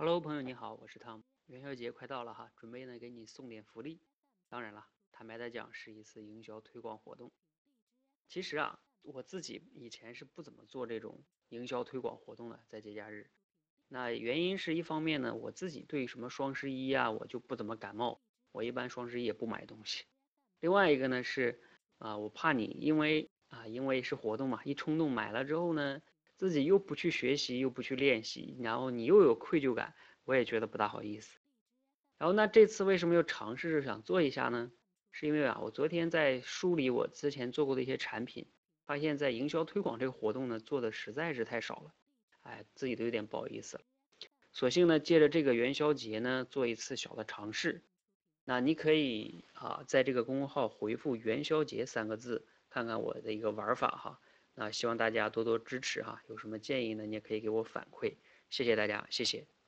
Hello，朋友你好，我是汤姆。元宵节快到了哈，准备呢给你送点福利。当然了，坦白的讲是一次营销推广活动。其实啊，我自己以前是不怎么做这种营销推广活动的，在节假日。那原因是一方面呢，我自己对什么双十一啊，我就不怎么感冒，我一般双十一也不买东西。另外一个呢是啊，我怕你因为啊，因为是活动嘛，一冲动买了之后呢。自己又不去学习，又不去练习，然后你又有愧疚感，我也觉得不大好意思。然后那这次为什么又尝试着想做一下呢？是因为啊，我昨天在梳理我之前做过的一些产品，发现，在营销推广这个活动呢，做的实在是太少了，哎，自己都有点不好意思了。索性呢，借着这个元宵节呢，做一次小的尝试。那你可以啊，在这个公众号回复“元宵节”三个字，看看我的一个玩法哈。那希望大家多多支持哈，有什么建议呢？你也可以给我反馈，谢谢大家，谢谢。